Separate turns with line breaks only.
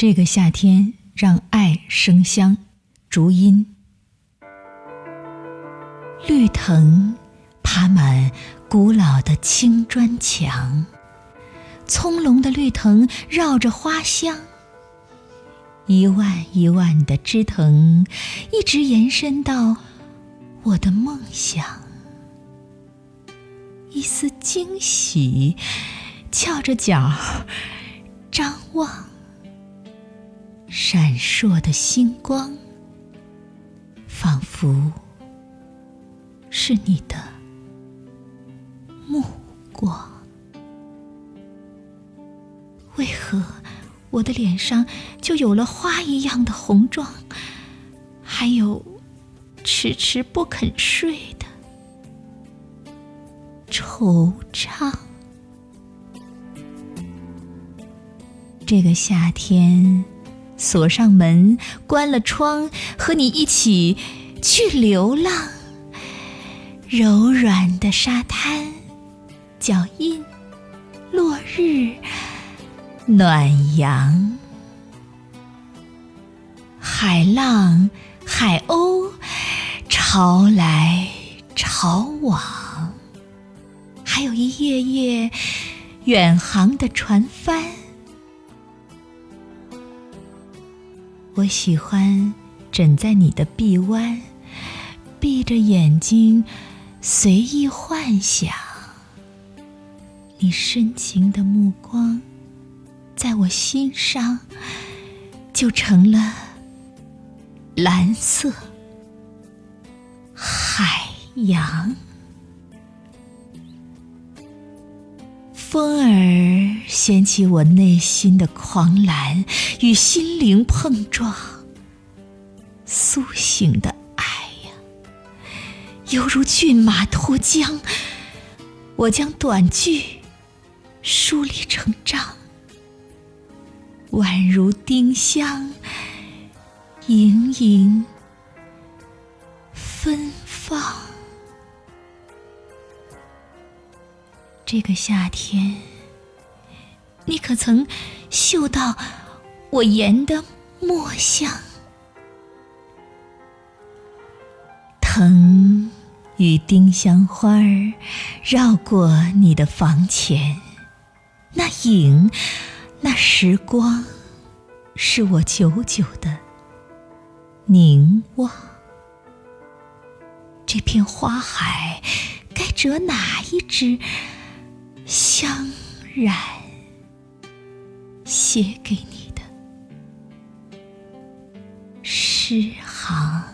这个夏天，让爱生香。竹音，绿藤爬满古老的青砖墙，葱茏的绿藤绕着花香。一万一万的枝藤，一直延伸到我的梦想。一丝惊喜，翘着脚张望，闪烁的星光，仿佛是你的目光。为何我的脸上就有了花一样的红妆，还有迟迟不肯睡的？惆怅。这个夏天，锁上门，关了窗，和你一起去流浪。柔软的沙滩，脚印，落日，暖阳，海浪，海鸥，潮来潮往。还有一夜夜远航的船帆，我喜欢枕在你的臂弯，闭着眼睛随意幻想。你深情的目光，在我心上就成了蓝色海洋。风儿掀起我内心的狂澜，与心灵碰撞，苏醒的爱呀，犹如骏马脱缰。我将短句梳理成章，宛如丁香，盈盈这个夏天，你可曾嗅到我研的墨香？藤与丁香花儿绕过你的房前，那影，那时光，是我久久的凝望。这片花海，该折哪一枝？香染写给你的诗行。